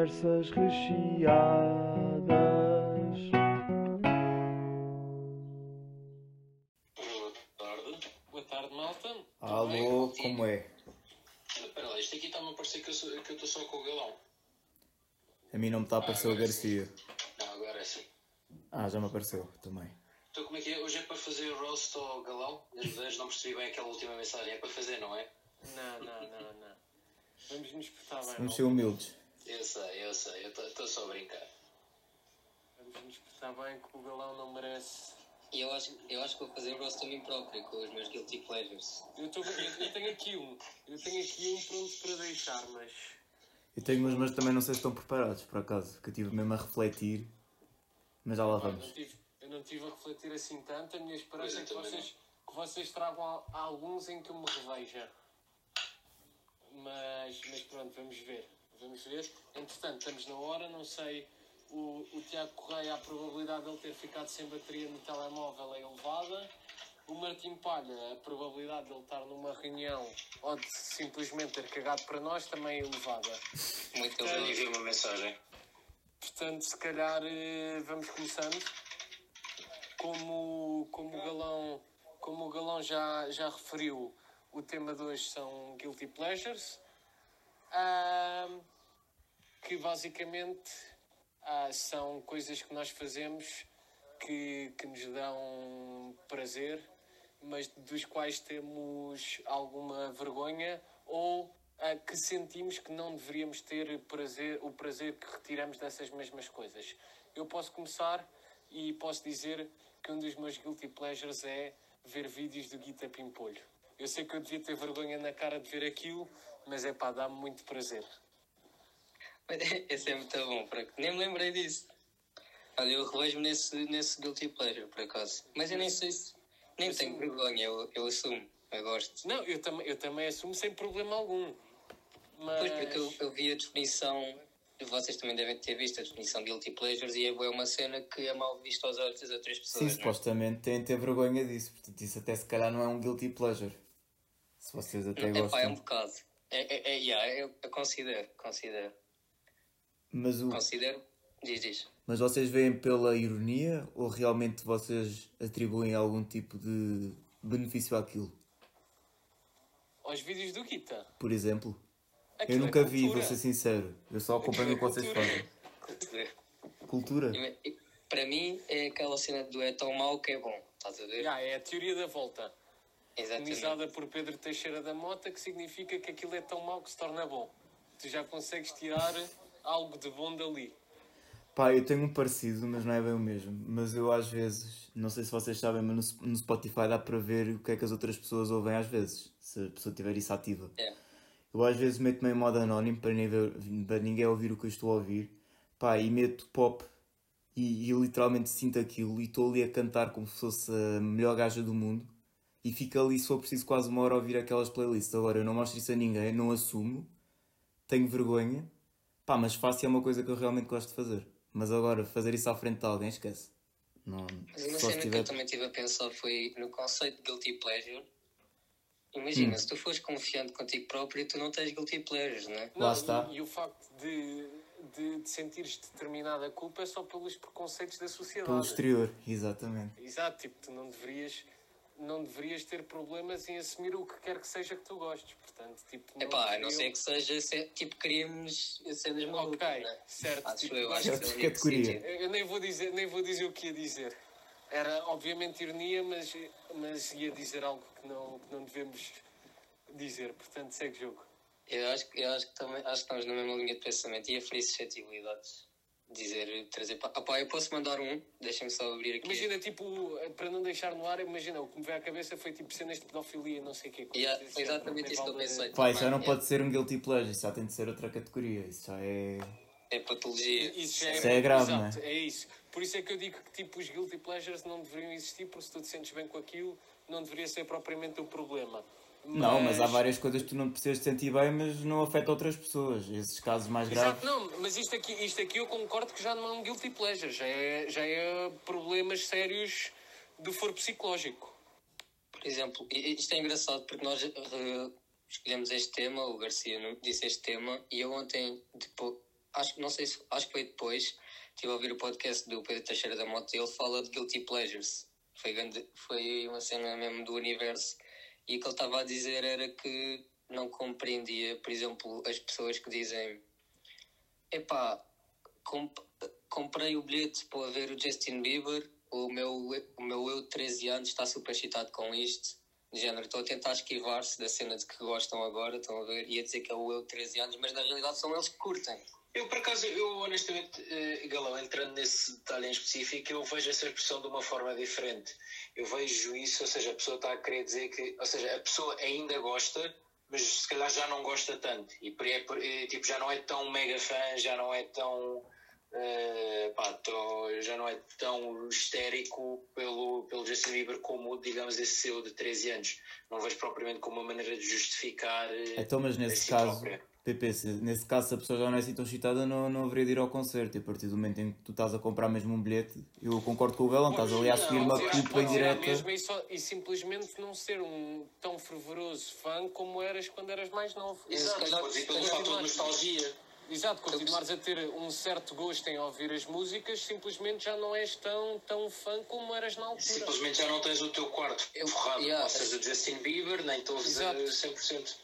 Conversas recheadas. Boa tarde. Boa tarde, malta. Alô, como é? Espera lá, isto aqui está-me a parecer que eu estou só com o galão. A mim não me está a aparecer o Garcia. Não, agora é sim. Ah, já me apareceu também. Então como é que é? Hoje é para fazer roast ao galão? Desde antes não percebi bem aquela última mensagem. É para fazer, não é? Não, não, não, não. Vamos nos portar bem, Vamos ser humildes. Eu sei, eu sei. Eu estou só a brincar. Vamos nos portar bem que o galão não merece. E eu acho, eu acho que vou fazer o roast a mim próprio com os meus guilty pleasures. Eu, tô, eu, eu tenho aqui um. Eu tenho aqui um pronto para deixar, mas. Eu tenho uns, mas também não sei se estão preparados, por acaso. Que eu estive mesmo a refletir. Mas já lá vamos. não tive, eu não estive a refletir assim tanto. A minha esperança é eu que vocês, que vocês tragam al- alguns em que eu me reveja. Mas, mas pronto, vamos ver. Vamos ver. Entretanto, estamos na hora, não sei. O, o Tiago Correia, a probabilidade de ele ter ficado sem bateria no telemóvel é elevada. O Martim Palha, a probabilidade de ele estar numa reunião ou de simplesmente ter cagado para nós também é elevada. Muito bom. enviei uma mensagem. Portanto, se calhar eh, vamos começando. Como, como o Galão, como o Galão já, já referiu, o tema de hoje são Guilty Pleasures, que basicamente ah, são coisas que nós fazemos que, que nos dão prazer, mas dos quais temos alguma vergonha ou ah, que sentimos que não deveríamos ter prazer, o prazer que retiramos dessas mesmas coisas. Eu posso começar e posso dizer que um dos meus guilty pleasures é ver vídeos do Guita Pimpolho. Eu sei que eu devia ter vergonha na cara de ver aquilo, mas é pá, dá-me muito prazer. Esse é muito bom, porque nem me lembrei disso. Olha, eu revejo-me nesse, nesse guilty pleasure, por acaso. Mas eu nem sei se. Nem tenho vergonha, eu, eu assumo. Eu gosto. Não, eu, tam eu também assumo sem problema algum. Mas... Pois porque eu, eu vi a definição. Vocês também devem ter visto a definição de guilty pleasures e é uma cena que é mal vista aos olhos das outras pessoas. Sim, é? supostamente têm de ter vergonha disso. Portanto, isso até se calhar não é um guilty pleasure. Se vocês até É pá, é um gostam. bocado. É, é, é, yeah, eu, eu considero, considero. Mas, o... Considero. Diz, diz. mas vocês veem pela ironia ou realmente vocês atribuem algum tipo de benefício àquilo? Aos vídeos do Guita. Por exemplo? Aquilo Eu é nunca vi, cultura. vou ser sincero. Eu só acompanho o que vocês Cultura. fazem. Cultura? E- Para mim é aquela cena do é tão mau que é bom. Estás a ver? Já, é a teoria da volta. Exatamente. Organizada por Pedro Teixeira da Mota, que significa que aquilo é tão mau que se torna bom. Tu já consegues tirar algo de bom dali. Pá, eu tenho um parecido, mas não é bem o mesmo. Mas eu às vezes, não sei se vocês sabem, mas no, no Spotify dá para ver o que é que as outras pessoas ouvem às vezes, se a pessoa tiver isso ativa. É. Eu às vezes meto-me em modo anónimo para, ver- para ninguém ouvir o que eu estou a ouvir. Pá, e meto pop e, e literalmente sinto aquilo e estou ali a cantar como se fosse a melhor gaja do mundo. E fico ali, se for preciso, quase uma hora a ouvir aquelas playlists. Agora, eu não mostro isso a ninguém, não assumo, tenho vergonha. Pá, mas faço e é uma coisa que eu realmente gosto de fazer. Mas agora, fazer isso à frente de alguém, esquece. Não, Mas uma cena que tiver... eu também estive a pensar foi no conceito de guilty pleasure. Imagina, Hum. se tu fores confiante contigo próprio, tu não tens guilty pleasures, não é? Lá Não, está. E, e o facto de, de, de sentires determinada culpa é só pelos preconceitos da sociedade. Pelo exterior, exatamente. Exato, tipo, tu não deverias, não deverias ter problemas em assumir o que quer que seja que tu gostes. Portanto, tipo, Epá, a não ser que seja se- tipo crimes cenas malucas, Ok, não é? certo. Acho tipo, eu, acho Certo, que categoria. sítio. Eu nem vou dizer, nem vou dizer o que ia dizer. Era obviamente ironia, mas, mas ia dizer algo que não, que não devemos dizer. Portanto, segue o jogo. Eu acho, que- eu acho que também acho que estamos na mesma linha de pensamento e a ferir suscetibilidades. Dizer, trazer. pa- Ah, pá, eu posso mandar um, deixem-me só abrir aqui. Imagina, tipo, para não deixar no ar, imagina, o que me veio à cabeça foi tipo cenas de pedofilia e não sei o quê. Yeah, foi exatamente isso que eu pensei. Pá, isso já não É. pode ser um guilty pleasure, isso já tem de ser outra categoria. Isso já é. É patologia. Isso já é, Isso é grave, exato, não é isso. Por isso é que eu digo que tipo, os guilty pleasures não deveriam existir, porque se tu te sentes bem com aquilo, não deveria ser propriamente o problema. Não, mas há várias coisas que tu não precisas sentir bem, mas não afeta outras pessoas. Esses casos mais graves. Exato, não, mas isto aqui, isto aqui eu concordo que já não é um guilty pleasure, já é, já é problemas sérios do foro psicológico. Por exemplo, isto é engraçado porque nós eh, escolhemos este tema, o Garcia disse este tema, e eu ontem, depois, acho que não sei se acho que foi depois, estive a ouvir o podcast do Pedro Teixeira da Mota e ele fala de Guilty Pleasures. Foi, grande, foi uma cena mesmo do universo. E o que ele estava a dizer era que não compreendia, por exemplo, as pessoas que dizem epá, comp comprei o bilhete para ver o Justin Bieber, o meu, o meu eu de 13 anos está super excitado com isto. De género, estou a tentar esquivar-se da cena de que gostam agora, estão a ver, e a dizer que é o eu de 13 anos, mas na realidade são eles que curtem. Eu, por acaso, eu honestamente, eh, Galão, entrando nesse detalhe em específico, eu vejo essa expressão de uma forma diferente. Eu vejo isso, ou seja, a pessoa está a querer dizer que, ou seja, a pessoa ainda gosta, mas se calhar já não gosta tanto. E por, é, é, tipo, já não é tão mega fã, já não é tão. eh, pá, tô- já não é tão histérico pelo, pelo Justin Bieber como, digamos, esse seu de 13 anos. Não vejo propriamente como uma maneira de justificar. eh, Então, mas nesse si caso, própria. PP, se, nesse caso, se a pessoa já não é assim tão excitada, não, não haveria de ir ao concerto. E a partir do momento em que tu estás a comprar mesmo um bilhete, eu concordo com o Belão, estás ali a seguir uma culpa indireta. mesma e, só- e simplesmente não ser um tão fervoroso fã como eras quando eras mais novo. Exato, Se calhar- podes ir pelo fator de nostalgia. Exato, continuares a ter um certo gosto em ouvir as músicas, simplesmente já não és tão, tão fã como eras na altura. Simplesmente já não tens o teu quarto Eu- forrado yeah. com seja do Justin Bieber, nem ouves a Exato. 100%.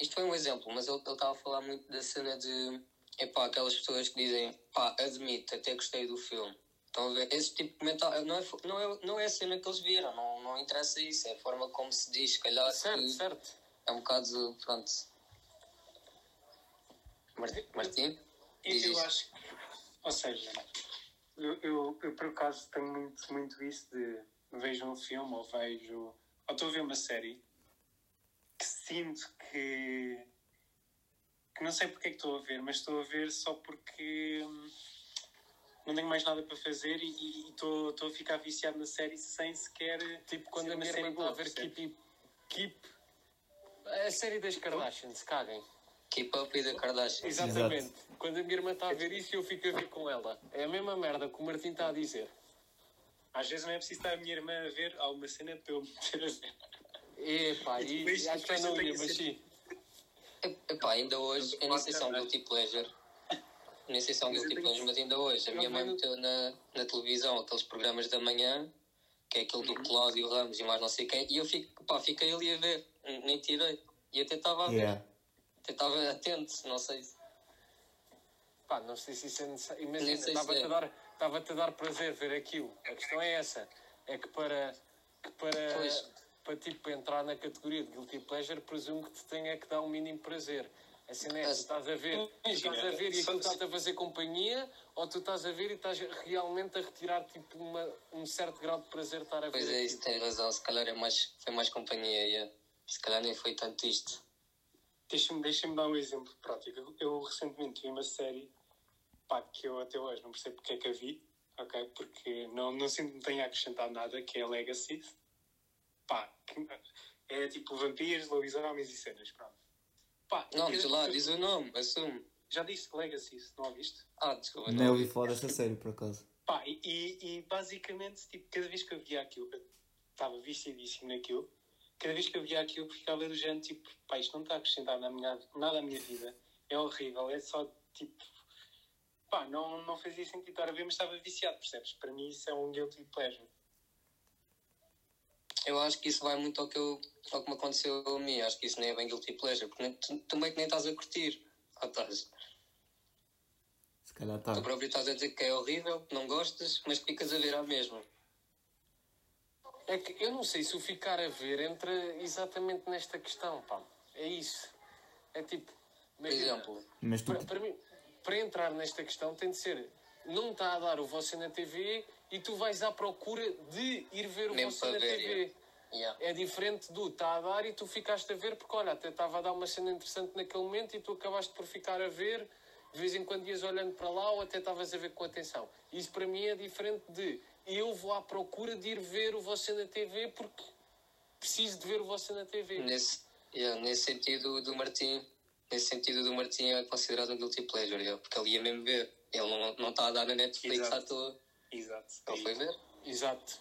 Isto foi um exemplo, mas ele estava a falar muito da cena de epá, aquelas pessoas que dizem pá, admito, até gostei do filme. Estão a ver? Esse tipo de comentário não é, não, é, não é a cena que eles viram, não, não interessa isso, é a forma como se diz, se calhar Certo, certo. é um bocado pronto. Martim? Eu, eu acho. Ou seja, eu, eu, eu por acaso tenho muito, muito isso de vejo um filme ou vejo. Ou estou a ver uma série sinto que. que não sei porque é que estou a ver, mas estou a ver só porque. hum, Não tenho mais nada para fazer e- estou a ficar viciado na série sem sequer. Tipo quando ser a minha série irmã está a ver? Keep, Keep. A série das Kardashians, caguem. Keep Up e da Kardashian. Exatamente. Quando a minha irmã está a ver isso, eu fico a ver com ela. É a mesma merda que o Martim está a dizer. Às vezes não é preciso estar a minha irmã a ver alguma cena para eu meter a ver. Epá, E e, depois- acho que depois não ia, mas sim. Epá, ainda hoje, eu nem sei se é um guilty pleasure. Nem sei se é um guilty pleasure, mas ainda hoje. A minha mãe meteu na, na televisão aqueles programas da manhã, que é aquele do Cláudio Ramos e mais não sei quem, e eu fico, pá, fiquei ali a ver, N- nem tirei. E até estava a ver, Yeah. até estava atento, não sei. se- Pá, não sei se isso é necessário. Imagina, estava-te é. a, dar, estava-te a dar prazer ver aquilo. A questão é essa. É que para, que para, Pois. Para tipo, entrar na categoria de guilty pleasure, presumo que te tenha que dar um mínimo prazer. A cena é, tu estás a ver, estás a ver e aquilo está-te a fazer companhia, ou tu estás a ver e estás realmente a retirar tipo, uma, um certo grau de prazer de estar a ver Pois é, isso tem razão, se calhar é mais, foi mais companhia, yeah. se calhar nem foi tanto isto. Deixa-me deixa dar um exemplo prático. Eu, eu recentemente vi uma série pá, que eu até hoje não percebo porque é que a vi, ok? Porque não, não sinto que me tenha acrescentado nada, que é Legacy. Pá, é tipo vampiros, lobisomens e cenas, pronto. Pá, Não, diz lá, diz o nome, assume. Já disse Legacy, não a viste? Ah, desculpa, Nem ouvi falar dessa série, por acaso. Pá, e, e, e basicamente, tipo, cada vez que eu via aquilo, estava viciadíssimo naquilo, cada vez que eu via aquilo, ficava do género, tipo, pá, isto não está a acrescentar na minha, nada à minha vida, é horrível, é só, tipo, pá, não, não fazia sentido estar a ver, mas estava viciado, percebes? Para mim isso é um guilty pleasure. Eu acho que isso vai muito ao que, eu, ao que me aconteceu a mim. Acho que isso nem é bem guilty pleasure, porque nem, tu, meio que nem estás a curtir. Ah, estás. Se calhar está. Tu próprio estás a dizer que é horrível, que não gostas, mas ficas a ver à mesma. É que eu não sei se o ficar a ver entra exatamente nesta questão, pá. É isso. É tipo. Por exemplo, Mas tu. Para, para mim, para entrar nesta questão tem de ser. Não está a dar o você na TV e tu vais à procura de ir ver o Mesmo você na ver, TV. yeah. É diferente do está a dar e tu ficaste a ver porque olha, até estava a dar uma cena interessante naquele momento e tu acabaste por ficar a ver, de vez em quando ias olhando para lá ou até estavas a ver com atenção. Isso para mim é diferente de eu vou à procura de ir ver o você na TV porque preciso de ver o você na TV. nesse, yeah, nesse sentido do Martim, nesse sentido do Martim é considerado um guilty pleasure, yeah, porque ele ia mesmo ver. Ele não, não está a dar na Netflix Exato. à toa. Exato. Ele foi ver. Exato.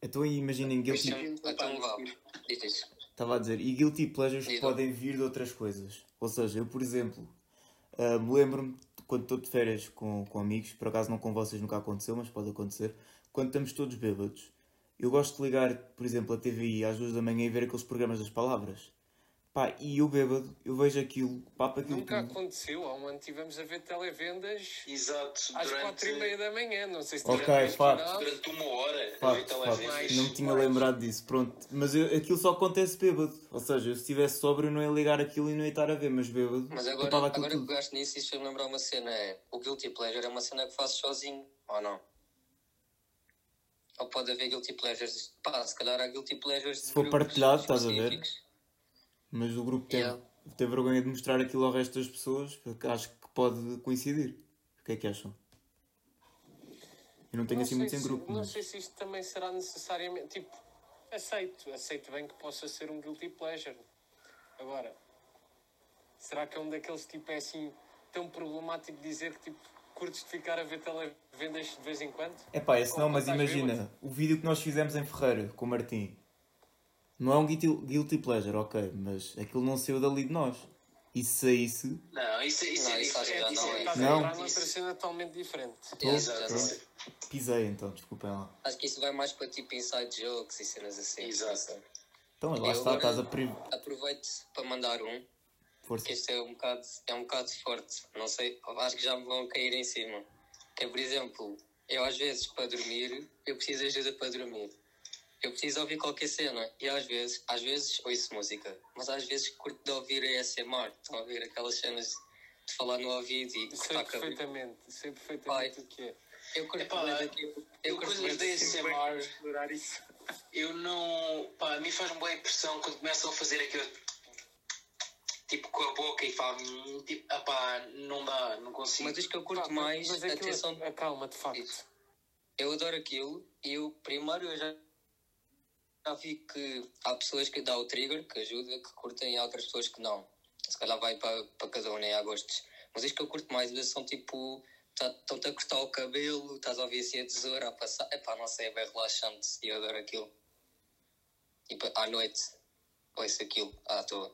Então aí imaginem guilty. Então, então isso. Estava a dizer, e guilty pleasures Diz. podem vir de outras coisas. Ou seja, eu, por exemplo, ah, me lembro-me quando estou de férias com, com amigos, por acaso não com vocês nunca aconteceu, mas pode acontecer, quando estamos todos bêbados, eu gosto de ligar, por exemplo, a TVI às duas da manhã e ver aqueles programas das palavras. Pá, e eu bêbado, eu vejo aquilo, papo aquilo Nunca tudo. aconteceu. Há um ano tivemos a ver televendas Exato, às durante, quatro e meia da manhã. Não sei se Ok, final. durante uma hora a ver Facto, facto. televendas. Não me tinha lembrado disso, pronto. Mas eu- aquilo só acontece bêbado. Ou seja, eu se estivesse sóbrio eu não ia ligar aquilo e não ia estar a ver, mas bêbado, Mas agora, agora que tudo. pegaste nisso, isso fez-me lembrar uma cena. É, o Guilty Pleasure é uma cena que fazes sozinho, ou não? Ou pode haver Guilty Pleasures. Pá, se calhar há Guilty Pleasures. Se for partilhado, estás a ver? Mas o grupo teve, Yeah. teve vergonha de mostrar aquilo ao resto das pessoas, porque acho que pode coincidir. O que é que acham? Eu não tenho Não assim sei muitos em grupo, Não mas... sei se isto também será necessariamente. Tipo, aceito. Aceito bem que possa ser um guilty pleasure. Agora, será que é um daqueles tipo é assim tão problemático dizer que tipo curtes de ficar a ver televendas de vez em quando? É pá, esse não, mas imagina, o vídeo que nós fizemos em Ferreira com o Martim não é um guilty, guilty pleasure, ok, mas aquilo não saiu dali de nós. E se saísse, Não, isso, isso Não, é isso acho que diferente. já Isso não é é. Estás Não. a entrar noutra cena totalmente diferente. Exato. pisei então, desculpem lá. Acho que isso vai mais para tipo inside jokes e cenas assim. Exato. Então, lá está, agora- estás a pri... Aproveito para mandar um, Força. que este é um bocado, é um bocado forte. Não sei, acho que já me vão cair em cima. Que é, por exemplo, eu às vezes para dormir, eu preciso de ajuda para dormir. Eu preciso ouvir qualquer cena e às vezes, às vezes ouço música, mas às vezes curto de ouvir ASMR. Estão a ouvir aquelas cenas de falar no ouvido e Sei perfeitamente, sei perfeitamente o que é. Eu curto Epá, eu Eu curto coisas. Sempre bem explorar isso. Eu não. Pá, a mim faz-me boa impressão quando começam a fazer aquilo. Tipo com a boca e falam. hum, Tipo, ah pá, não dá, não consigo. Mas diz que eu curto Pá, mais mas a aquilo- atenção Acalma, de facto. Isso. Eu adoro aquilo e eu primeiro eu já, já vi que há pessoas que dá o trigger, que ajuda, que curtem e há outras pessoas que não. Se calhar vai para, para cada um, nem há gostos. Mas isto que eu curto mais, às vezes são tipo. tá- Estão-te a cortar o cabelo, estás a ouvir assim a tesoura a passar. Epá, não sei, é bem relaxante e eu adoro aquilo. E pa- à noite, ouço aquilo à toa.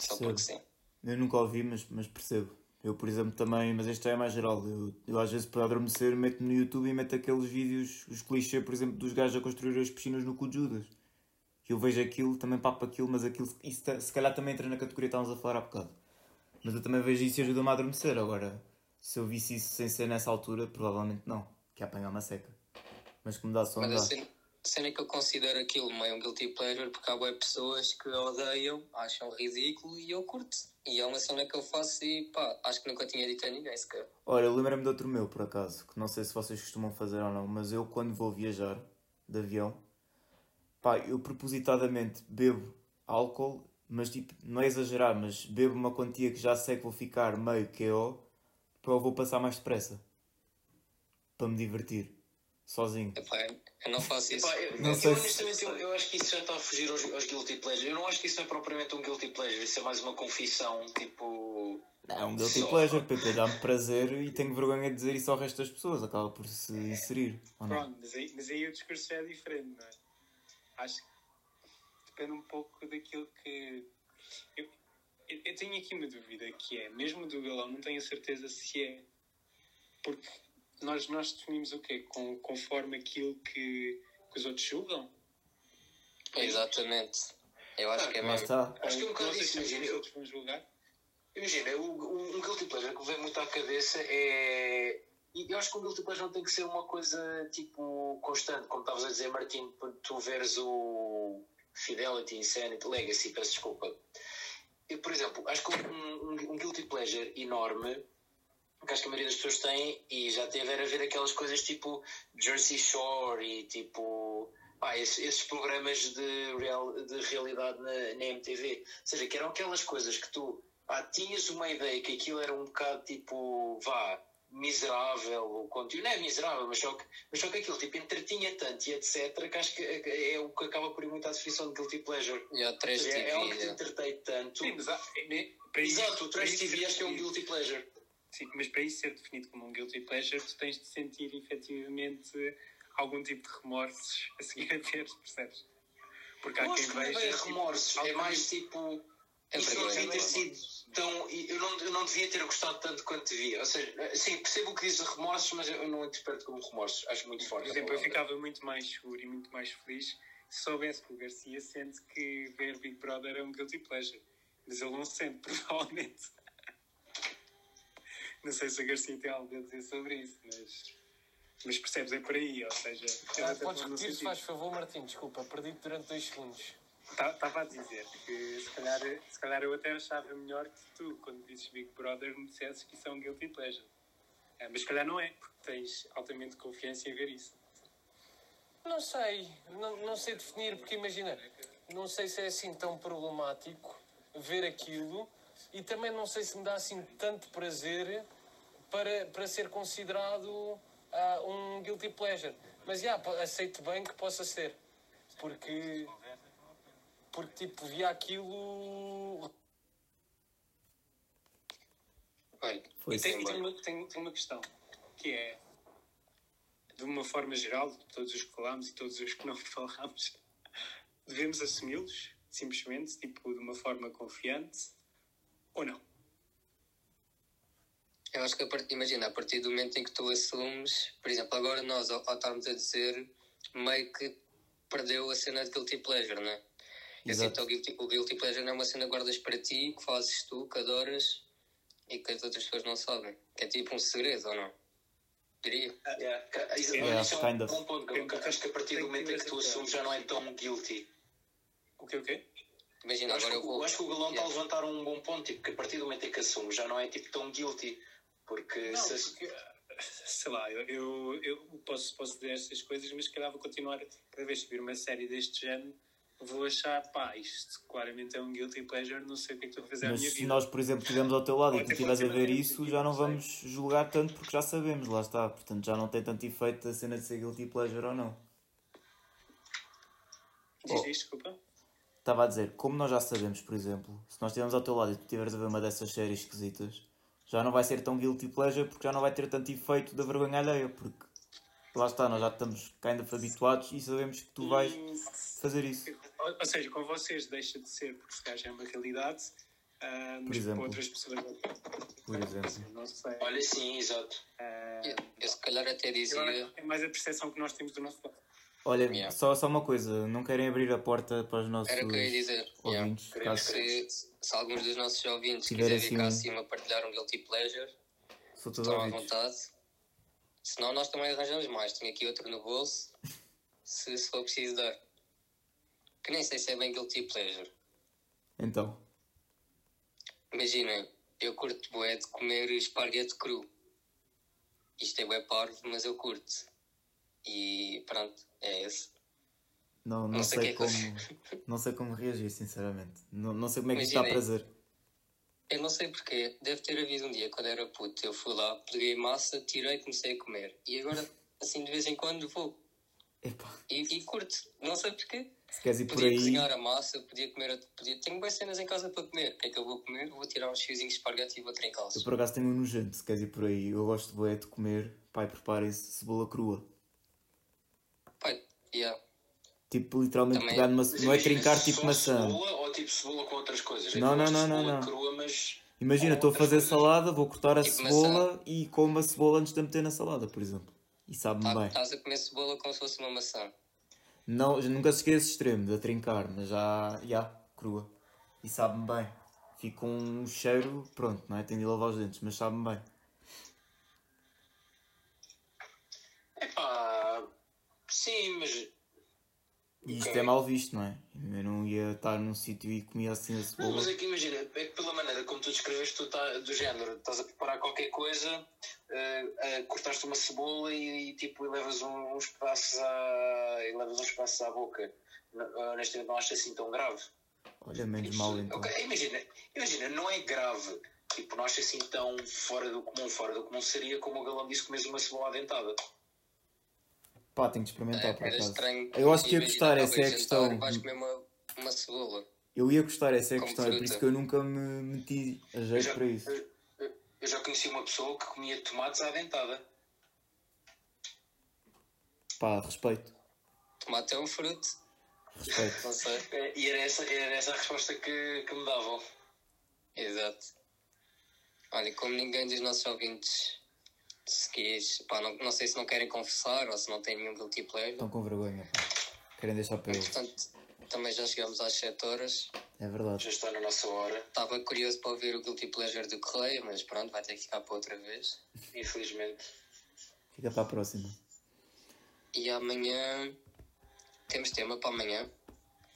Só Percebo. porque sim. Eu nunca ouvi, mas, mas percebo. Eu, por exemplo, também, mas este é mais geral. Eu, eu às vezes para adormecer meto-me no YouTube e meto aqueles vídeos, os clichês, por exemplo, dos gajos a construir as piscinas no cu de Judas. Eu vejo aquilo, também papo aquilo, mas aquilo, isso ta- se calhar também entra na categoria que estávamos a falar há bocado. Mas eu também vejo isso e ajuda-me a adormecer. Agora, se eu visse isso sem ser nessa altura, provavelmente não. Que é apanhar uma seca. Mas que me dá sono, Mas dá. Cena, que eu considero aquilo meio um guilty pleasure porque há bué pessoas que odeiam, acham ridículo e eu curto. E é uma cena que eu faço e pá, acho que nunca tinha dito a ninguém sequer. Olha, eu lembrei-me de outro meu, por acaso, que não sei se vocês costumam fazer ou não, mas eu quando vou viajar de avião, pá, eu propositadamente bebo álcool, mas tipo, não é exagerar, mas bebo uma quantia que já sei que vou ficar meio KO, para eu vou passar mais depressa. Para me divertir. Sozinho. Epá, eu não faço isso. Pá, eu, Não eu, sei se- honestamente, eu, eu acho que isso já está a fugir aos, aos guilty pleasures. Eu não acho que isso não é propriamente um guilty pleasure, isso é mais uma confissão, tipo. É um guilty Só. pleasure, PP, dá-me prazer e tenho vergonha de dizer isso ao resto das pessoas, acaba por se inserir. Ou não? Pronto, mas aí, mas aí o discurso é diferente, não é? Acho que depende um pouco daquilo que. Eu, eu, eu tenho aqui uma dúvida que é, mesmo do galão, não tenho a certeza se é. Porque nós, nós definimos o quê? Com, conforme aquilo que, que os outros julgam? Exatamente. Eu acho que é mesmo. está. Acho que é um bocado isso, imagina. eu- vão julgar? Imagina, o, o, um guilty pleasure que me vem muito à cabeça é. E eu acho que um guilty pleasure não tem que ser uma coisa tipo constante, como estavas a dizer, Martim, tu veres o Fidelity, Insanity, Legacy, peço desculpa. Eu, por exemplo, acho que um, um, um guilty pleasure enorme que acho que a maioria das pessoas tem e já teve era ver aquelas coisas tipo Jersey Shore e tipo pá, esses, esses programas de, real, de realidade na, na MTV. Ou seja, que eram aquelas coisas que tu pá, tinhas uma ideia que aquilo era um bocado tipo, vá, miserável, o conteúdo não é miserável, mas só que, mas só que aquilo tipo entretinha tanto e etc. que acho que é, é o que acaba por ir muito à definição de guilty pleasure. E há Ou 3 seja, é algo que te TV. entretém tanto. Sim, mas há, para isso- Exato, o Trash TV acho que é um guilty pleasure. Sim, mas para isso ser definido como um guilty pleasure, tu tens de sentir efetivamente algum tipo de remorsos a seguir a ver, percebes? Porque há Eu quem acho que não é veja. bem tipo, remorsos, é mais tipo. É Isto não devia vergonha. ter sido. tão. Eu não, eu não devia ter gostado tanto quanto devia. Ou seja, sim, percebo o que diz remorsos, mas eu não interpreto como remorsos. Acho muito forte. Por exemplo, eu ficava muito mais seguro e muito mais feliz se soubesse que o Garcia sente que ver Big Brother é um guilty pleasure. Mas ele não sente, provavelmente. Não sei se o Garcia tem algo a dizer sobre isso, mas, mas percebes, é por aí. Ou seja, Ah, podes repetir, se faz favor, Martim, desculpa, perdi-te durante dois segundos. Estava a dizer que se calhar, se calhar eu até achava melhor que tu, quando dizes Big Brother, me dissesses que isso é um guilty pleasure. É, mas se calhar não é, porque tens altamente confiança em ver isso. Não sei, não, não sei definir, porque imagina, não sei se é assim tão problemático ver aquilo e também não sei se me dá assim tanto prazer para, para ser considerado ah, um guilty pleasure. Mas já, po- aceito bem que possa ser, porque, porque tipo, via aquilo. Olha, Foi E tem, sim. tem uma, tem, tem uma questão, que é, de uma forma geral, todos os que falámos e todos os que não falámos, devemos assumi-los, simplesmente, tipo, de uma forma confiante, ou não? Eu acho que, a partir, imagina, a partir do momento em que tu assumes, por exemplo, agora nós, ao, ao estarmos a dizer, meio que perdeu a cena de guilty pleasure, não é? Eu Exato. sinto o guilty, o guilty pleasure não é uma cena que guardas para ti, que fazes tu, que adoras e que as outras pessoas não sabem. Que é tipo um segredo, ou não? Diria. Yeah, isso- Yeah, isso é um kind of. bom ponto, Gabo. Acho que a partir do momento em que tu assumes já não é tão guilty. O quê, o quê? Imagina, Eu acho, agora que, eu o- vou. eu acho que o Galão está a Yeah. levantar um bom ponto, tipo, que a partir do momento em que assumes já não é tipo tão guilty. Porque Não, se, porque, sei lá, eu, eu, eu posso, posso dizer estas coisas, mas se calhar vou continuar, cada vez que vir uma série deste género, vou achar, pá, isto claramente é um guilty pleasure, não sei o que é que estou a fazer à Mas minha se vida. nós, por exemplo, estivermos ao teu lado e tu estiveres a ver isso, já não vamos julgar tanto porque já sabemos, lá está. Portanto, já não tem tanto efeito a cena de ser guilty pleasure ou não. Diz Oh. desculpa. Estava a dizer, como nós já sabemos, por exemplo, se nós estivermos ao teu lado e tu estiveres a ver uma dessas séries esquisitas, já não vai ser tão guilty pleasure porque já não vai ter tanto efeito da vergonha alheia, porque lá está, nós já estamos kind of habituados e sabemos que tu vais fazer isso. Ou, ou seja, com vocês deixa de ser, porque se calhar já é uma realidade, ah, mas exemplo. com outras pessoas Por exemplo. não sei. olha, sim, exato. Ah, Eu, eu se calhar até dizia. é mais a percepção que nós temos do nosso lado. Olha, Yeah. só, só uma coisa, não querem abrir a porta para os nossos Era o que eu ia dizer. Yeah. ouvintes? Queremos, Caso. Se, se alguns dos nossos ouvintes quiserem assim vir cá um- acima partilhar um guilty pleasure, estão à vontade. Senão nós também arranjamos mais. Tenho aqui outro no bolso, se, se for preciso dar. Que nem sei se é bem guilty pleasure. Então, Imaginem, eu curto bué de comer esparguete cru. Isto é bué parvo, mas eu curto. E pronto, é esse. não, não, Não sei sei é como. que Não sei como reagir, sinceramente. Não, não sei como é que dá Imaginem. prazer. Eu não sei porquê, deve ter havido um dia quando era puto. Eu fui lá, peguei massa, tirei e comecei a comer. E agora, assim, de vez em quando vou. Epá, E, e curto, não sei porquê. se queres ir por Podia aí. cozinhar a massa, podia comer. Podia... Tenho boas cenas em casa para comer. O que é que eu vou comer? Vou tirar uns fiozinhos de esparguete e vou trincá-los. Eu por acaso tenho um nojento, se queres ir por aí. Eu gosto de bué de comer. Pai, preparem-se cebola crua. Yeah. Tipo, literalmente Também- pegar numa. Não é trincar tipo maçã. cebola ou tipo cebola com outras coisas? Não, não, não, não, não. crua, mas Imagina, estou a fazer coisas. salada, vou cortar a Tipo cebola e como a cebola antes de a meter na salada, por exemplo. E sabe-me Tá- bem. Estás a comer cebola como se fosse uma maçã. Não, nunca cheguei a esse extremo de a trincar, mas já, já, crua. E sabe-me bem. Fica com um cheiro, pronto, não é? Tenho de lavar os dentes, mas sabe-me bem. Epá, mas E isto Ok. é mal visto, não é? Eu não ia estar num sítio e comia assim a Não, cebola. mas é que imagina, é que pela maneira como tu descreves, tu tá, do género, estás a preparar qualquer coisa, eh, eh, cortaste uma cebola e, e, tipo e levas um- uns pedaços à, e levas uns pedaços à boca. Não- Honestamente não acho assim tão grave. Olha, menos mal então. Imagina, imagina, não é grave. Tipo, não acho assim tão fora do comum. Fora do comum seria como o Galão disse, comes uma cebola adentada. Pá, tenho que experimentar por era acaso. estranho. Eu acho que ia gostar, essa é a de questão. jantar, Vais comer uma, uma cebola. Eu ia gostar, essa é a questão. É por isso que eu nunca me meti a jeito já, para isso. eu- eu- já conheci uma pessoa que comia tomates à dentada. Pá, respeito. Tomate é um fruto, Respeito. não sei. Eh, E era essa, era essa a resposta que, que me davam. Exato. Olha, como ninguém dos nossos ouvintes se quis, pá, não, não sei se não querem confessar ou se não têm nenhum guilty pleasure. Estão com vergonha, pá. Querem deixar para eles. Portanto, também já chegamos às 7 horas. É verdade. Já está na nossa hora, Estava curioso para ouvir o guilty pleasure do Correia, mas pronto, vai ter que ficar para outra vez. infelizmente. Fica para a próxima. E amanhã temos tema para amanhã.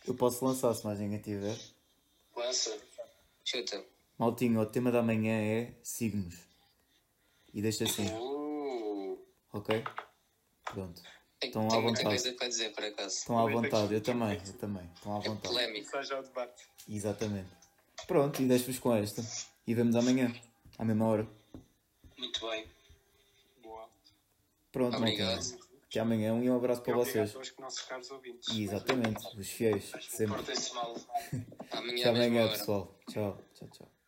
Eu posso lançar se mais ninguém tiver. Lança. Chuta. Maltinho, o tema da manhã é signos. E deixa assim, Uh, ok? Pronto. Tem, Estão à muita vontade. coisa para dizer, por acaso. Estão à vontade, eu também, eu também. Estão à É vontade. polémico. Debate. Exatamente. Pronto, e deixo-vos com esta. E vemos amanhã, à mesma hora. muito bem. Boa. Pronto, Obrigado. Até amanhã um e um abraço para obrigado vocês. aos nossos caros ouvintes. E exatamente, os fiéis, sempre. Portem-se mal. Amanhã, Até amanhã, pessoal. Tchau, tchau, tchau.